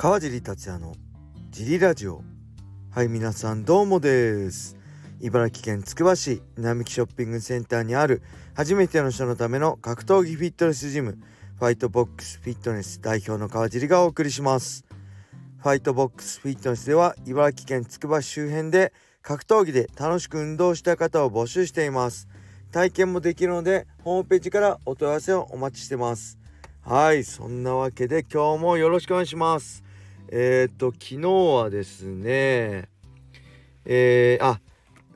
川尻達也のジリラジオ。はい皆さんどうもです。茨城県つくば市並木ショッピングセンターにある初めての人のための格闘技フィットネスジムファイトボックスフィットネス代表の川尻がお送りします。ファイトボックスフィットネスでは茨城県つくば市周辺で格闘技で楽しく運動した方を募集しています。体験もできるのでホームページからお問い合わせをお待ちしてます。はいそんなわけで今日もよろしくお願いします。えっ、と昨日はですねえー、あ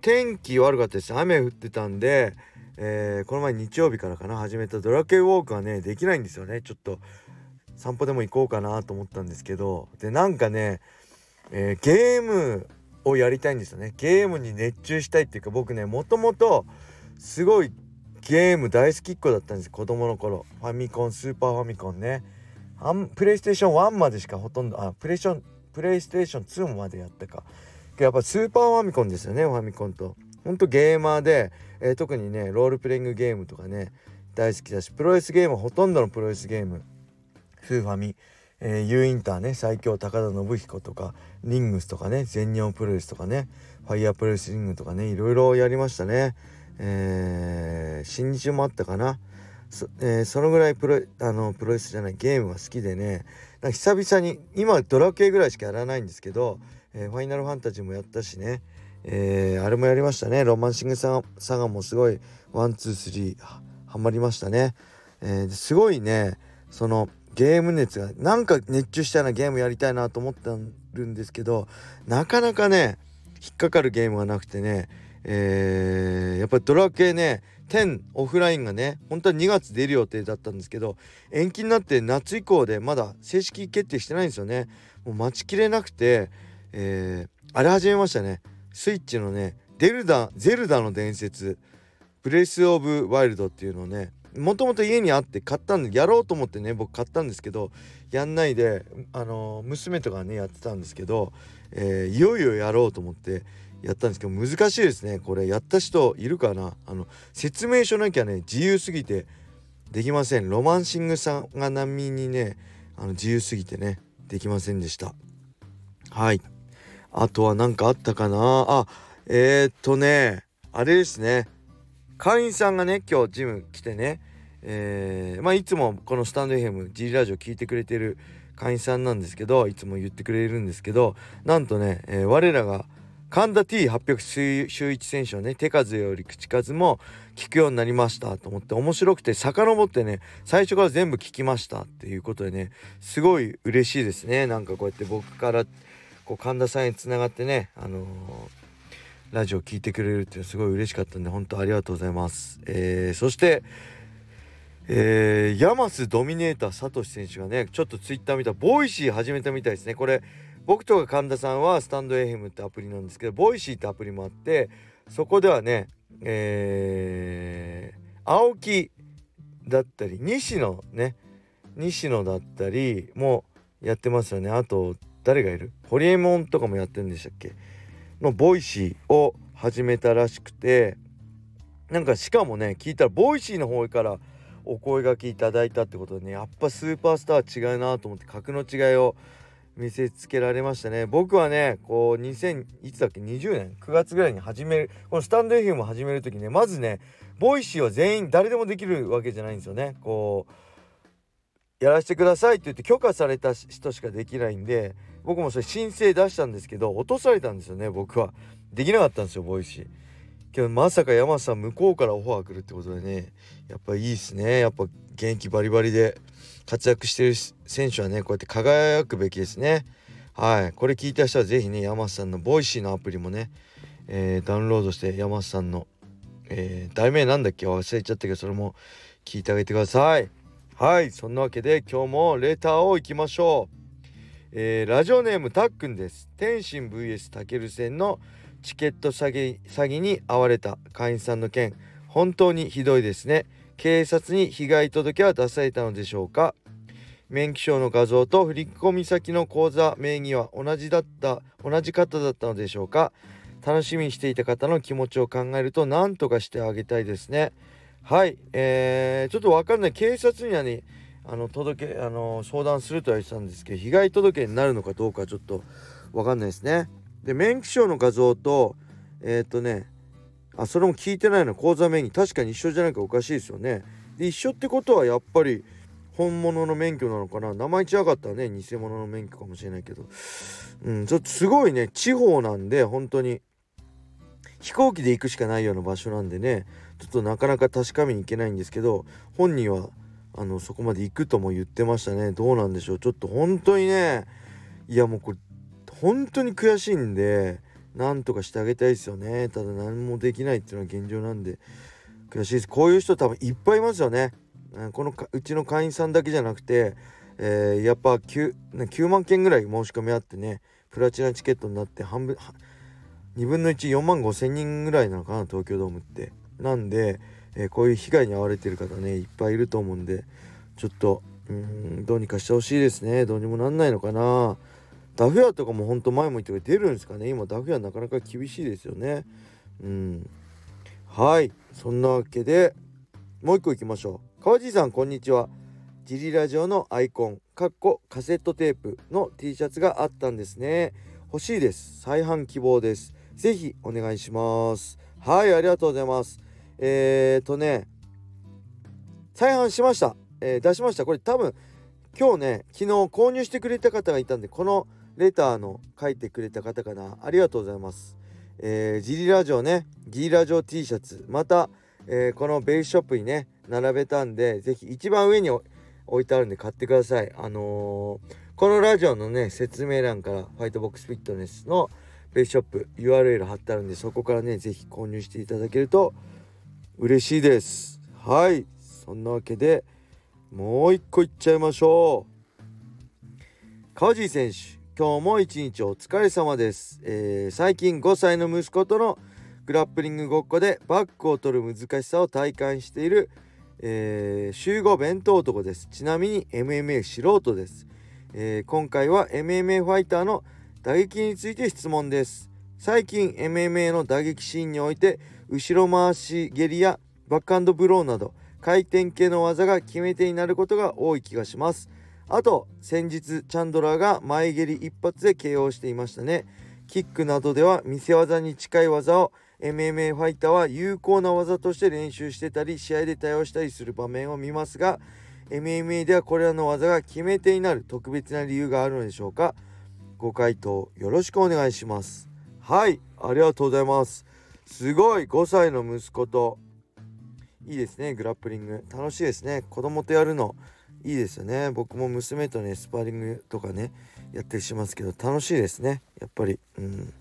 天気悪かったです。雨降ってたんで、えー、この前日曜日からかな。始めたドラケイウォークはねできないんですよね。ちょっと散歩でも行こうかなと思ったんですけど。でなんかね、えー、ゲームをやりたいんですよね。ゲームに熱中したいっていうか僕ねもともとすごいゲーム大好きっ子だったんです。子供の頃。ファミコンスーパーファミコンね。あんプレイステーション1までしかほとんどあプレイステーションプレイステーション2までやったか。やっぱスーパーファミコンですよねファミコンと。ほんとゲーマーで、えー、特にねロールプレイングゲームとかね大好きだしプロレスゲームほとんどのプロレスゲーム。フーファミ、えー、ユーインターね最強高田信彦とかリングスとかね全日本プロレスとかねファイヤープロレスリングとかねいろいろやりましたね。えー、新日もあったかな。そ,、えー、そのぐらいプロあのプロレスじゃないゲームが好きでね。久々に今ドラクエぐらいしかやらないんですけど、えー、ファイナルファンタジーもやったしね、えー、あれもやりましたね。ロマンシングサガもすごい one two three ハマりましたね、えー、すごいね。そのゲーム熱がなんか熱中したようなゲームやりたいなと思ってるんですけどなかなかね引っかかるゲームがなくてね。えー、やっぱりドラクエね10オフラインがね本当は2月出る予定だったんですけど延期になって夏以降でまだ正式決定してないんですよね。もう待ちきれなくて、えー、あれ始めましたね。スイッチのねデルダゼルダの伝説。ブレス・オブ・ワイルドっていうのをねもともと家にあって買ったんでやろうと思ってね僕買ったんですけどやんないであの、娘とかねやってたんですけど、えー、いよいよやろうと思ってやったんですけど難しいですねこれ。やった人いるかな？あの説明書なきゃね自由すぎてできません。ロマンシングさんが並みにねあの自由すぎてねできませんでした。はい。あとは何かあったかな？あえー、っとねあれですね。会員さんがね今日ジム来てねえー、まあいつもこのスタンド FM G ラジオ聞いてくれてる会員さんなんですけどいつも言ってくれるんですけどなんとね、えー、我らが神田 T800 周一選手のね手数より口数も聞くようになりましたと思って面白くて遡ってね最初から全部聞きましたっていうことでねすごい嬉しいですね。なんかこうやって僕からこう神田さんにつながってねあのー、ラジオ聞いてくれるっていうのはすごい嬉しかったんで本当ありがとうございます、えー、そしてえー、ヤマスドミネーターサトシ選手がねちょっとツイッター見たら Voicy 始めたみたいですね。これ僕とか神田さんはスタンド FM ってアプリなんですけど Voicy ってアプリもあってそこではねえー、青木だったり西野ね西野だったりもやってますよね。あと誰がいる？ホリエモンとかもやってるんでしたっけ？の Voicy を始めたらしくてなんかしかもね聞いたら Voicy の方からお声がけいただいたってことでねやっぱスーパースター違うなと思って格の違いを見せつけられましたね。僕はねこう2000いつだっけ？20年？9月ぐらいに始めるこのスタンド FM を始める時ねまずね Voicy は全員誰でもできるわけじゃないんですよね。こうやらせてくださいって言って許可された人しかできないんで僕もそれ申請出したんですけど落とされたんですよね僕は。できなかったんですよ Voicy。けどまさか山さん向こうからオファー来るってことでねやっぱいいっすね。やっぱ現役バリバリで活躍してる選手はねこうやって輝くべきですね。はい。これ聞いた人は是非ね山瀬さんの Voicy のアプリもね、えー、ダウンロードして山瀬さんの、えー、題名なんだっけ？忘れちゃったけどそれも聞いてあげてください。はい。そんなわけで今日もレターをいきましょう。えー、ラジオネームたっくんです。天心 VS たける戦のチケット詐欺詐欺に遭われた会員さんの件本当にひどいですね。警察に被害届は出されたのでしょうか。免許証の画像と振込先の口座名義は同じだった同じ方だったのでしょうか。楽しみにしていた方の気持ちを考えると何とかしてあげたいですね。はいえー、ちょっとわかんない。警察にはねあの届けあの相談するとは言ってたんですけど被害届になるのかどうかちょっと分かんないですね。で免許証の画像とえっ、とねあそれも聞いてないの口座名義。確かに一緒じゃないかおかしいですよね。で一緒ってことはやっぱり本物の免許なのかな。名前違かったらね偽物の免許かもしれないけど。うんちょっとすごいね地方なんで本当に。飛行機で行くしかないような場所なんでね。ちょっとなかなか確かめに行けないんですけど本人はあのそこまで行くとも言ってましたね。どうなんでしょう。ちょっと本当にねいやもうこれ本当に悔しいんでなんとかしてあげたいですよね。ただ何もできないっていうのは現状なんで悔しいです。こういう人多分いっぱいいますよね。このうちの会員さんだけじゃなくて、えー、やっぱ 9, 9万件ぐらい申し込みあってねプラチナチケットになって半分2分の14万5千人ぐらいなのかな東京ドームって。なんで、えー、こういう被害に遭われてる方ねいっぱいいると思うんでちょっとうんどうにかしてほしいですね。どうにもなんないのかな。ダフ屋とかもほんと前も言って出るんですかね。今ダフ屋なかなか厳しいですよね。うん。はい。そんなわけでもう一個いきましょう。川地さんこんにちは。ジリラジオのアイコンかっこカセットテープの T シャツがあったんですね。欲しいです。再販希望です。ぜひお願いします。はいありがとうございます。えーとね再販しました、えー、出しました。これ多分今日ね昨日購入してくれた方がいたんでこのレターの書いてくれた方かな。ありがとうございます。えー、ジリラジオね。ギリラジオ T シャツ。また、えー、このベースショップにね並べたんで是非一番上に置いてあるんで買ってください。あのー、このラジオのね説明欄からファイトボックスフィットネスのベースショップ URL 貼ってあるんでそこからね是非購入していただけると嬉しいです。はい。そんなわけでもう一個いっちゃいましょう。川地選手。今日も一日お疲れ様です、えー、最近5歳の息子とのグラップリングごっこでバックを取る難しさを体感している、えー、週5弁当男です。ちなみに MMA 素人です、えー、今回は MMA ファイターの打撃について質問です。最近 MMA の打撃シーンにおいて後ろ回し蹴りやバックハンドブローなど回転系の技が決め手になることが多い気がします。あと先日チャンドラーが前蹴り一発で KO していましたね。キックなどでは見せ技に近い技を MMA ファイターは有効な技として練習してたり試合で対応したりする場面を見ますが MMA ではこれらの技が決め手になる特別な理由があるのでしょうか。ご回答よろしくお願いします。はいありがとうございます。すごい5歳の息子と。いいですねグラップリング。楽しいですね。子供とやるの。いいですよね。僕も娘とねスパーリングとかねやったりしますけど楽しいですね。やっぱり。うん。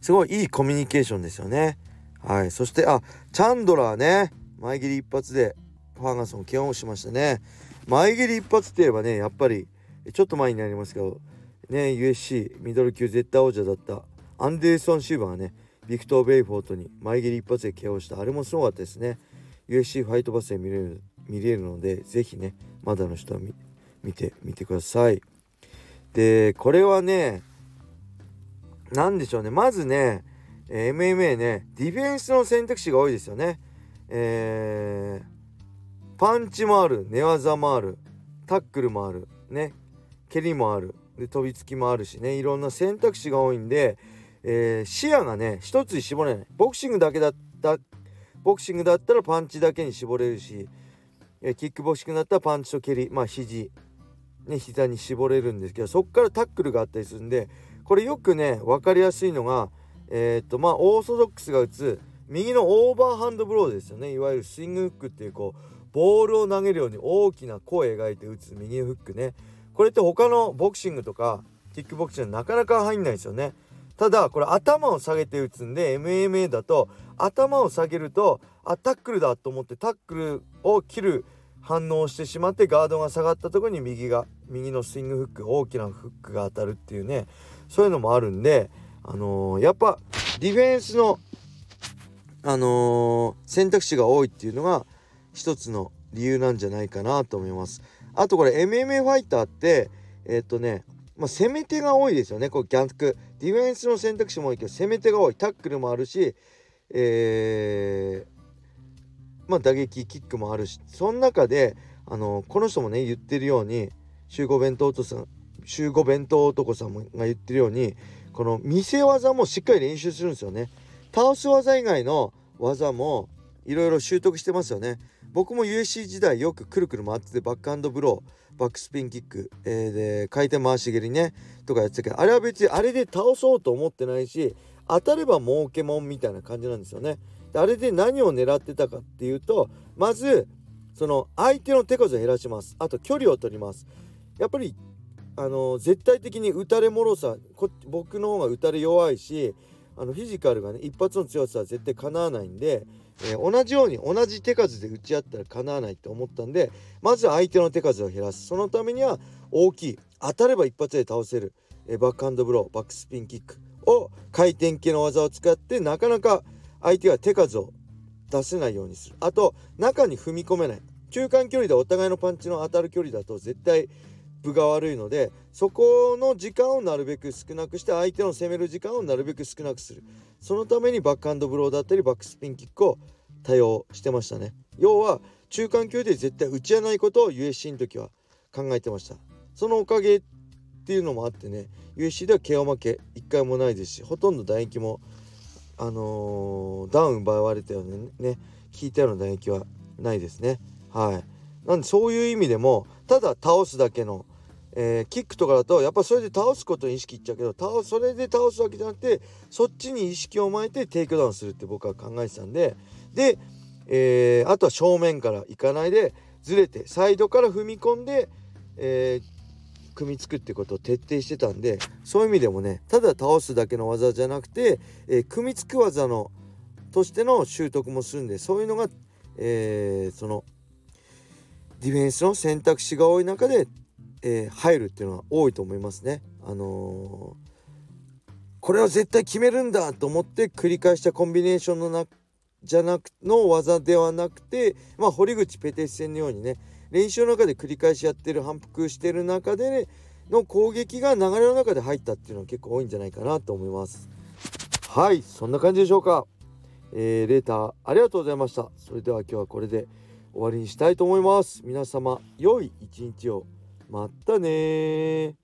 すごいいいコミュニケーションですよね。はい。そしてあチャンドラーね。前蹴り一発でファーガソンををしましたね。前蹴り一発って言えばねやっぱりちょっと前になりますけどね USC ミドル級絶対王者だったアンデルソン・シウバがねビクトー・ベウフォートに前切り一発で KO した。あれもすごかったですね。USC ファイトバスで見れる見れるので是非ねまだの人は見てみてください。でこれはね何でしょうね。まずね MMA ねディフェンスの選択肢が多いですよね。えー、パンチもある寝技もあるタックルもあるね蹴りもあるで飛びつきもあるしね。いろんな選択肢が多いんで、えー、視野がね一つに絞れない。ボクシングだけだったボクシングだったらパンチだけに絞れるしキックボクシングだったらパンチと蹴りまあ肘ね膝に絞れるんですけどそこからタックルがあったりするんでこれよくね分かりやすいのがえー、っとまあオーソドックスが打つ右のオーバーハンドブローですよね。いわゆるスイングフックっていうこうボールを投げるように大きな弧描いて打つ右フックね。これって他のボクシングとかキックボクシングなかなか入んないですよね。ただこれ頭を下げて打つんで MMA だと頭を下げるとあタックルだと思ってタックルを切る反応をしてしまってガードが下がったところに右が右のスイングフック大きなフックが当たるっていうねそういうのもあるんであのー、やっぱディフェンスのあのー、選択肢が多いっていうのが一つの理由なんじゃないかなと思います。あとこれ MMA ファイターってえー、っとねまあ、攻め手が多いですよねこう逆ディフェンスの選択肢も多いけど攻め手が多い。タックルもあるしえー、まあ、打撃キックもあるし。その中であのこの人もね言ってるように集合弁当とさん集合弁当男さんが言ってるようにこの見せ技もしっかり練習するんですよね。倒す技以外の技もいろいろ習得してますよね。僕も USC 時代よくくるくる回っててバックハンドブローバックスピンキック、えー、で回転回し蹴りねとかやってたけどあれは別にあれで倒そうと思ってないし当たれば儲けもんみたいな感じなんですよね。であれで何を狙ってたかっていうとまずその相手の手数を減らします。あと距離を取ります。やっぱりあの絶対的に打たれもろさ僕の方が打たれ弱いしあのフィジカルがね一発の強さは絶対かなわないんで、えー、同じように同じ手数で打ち合ったらかなわないって思ったんでまずは相手の手数を減らす。そのためには大きい当たれば一発で倒せる、えー、バックハンドブローバックスピンキックを回転系の技を使ってなかなか相手が手数を出せないようにする。あと中に踏み込めない。中間距離でお互いのパンチの当たる距離だと絶対分が悪いのでそこの時間をなるべく少なくして相手の攻める時間をなるべく少なくする。そのためにバックハンドブローだったりバックスピンキックを多用してましたね。要は中間距離で絶対打ち合わないことを USC の時は考えてました。そのおかげっていうのもあってね UFC では KO 負け1回もないですしほとんど打撃もあのー、ダウン奪われたようなね効いたような打撃はないですね。はい。なんでそういう意味でもただ倒すだけのえー、キックとかだとやっぱそれで倒すことに意識いっちゃうけど倒それで倒すわけじゃなくてそっちに意識を巻いてテイクダウンするって僕は考えてたんでで、えー、あとは正面から行かないでずれてサイドから踏み込んで、えー、組みつくってことを徹底してたんでそういう意味でもねただ倒すだけの技じゃなくて、え、組みつく技のとしての習得もするんでそういうのが、えー、そのディフェンスの選択肢が多い中でえー、入るっていうのは多いと思いますね。あのー、これは絶対決めるんだと思って繰り返したコンビネーションのなじゃなくの技ではなくて、まあ、堀口ペテス戦のようにね練習の中で繰り返しやってる反復してる中で、ね、の攻撃が流れの中で入ったっていうのは結構多いんじゃないかなと思います。はいそんな感じでしょうか。えー、レーターありがとうございました。それでは今日はこれで終わりにしたいと思います。皆様良い一日を。まったね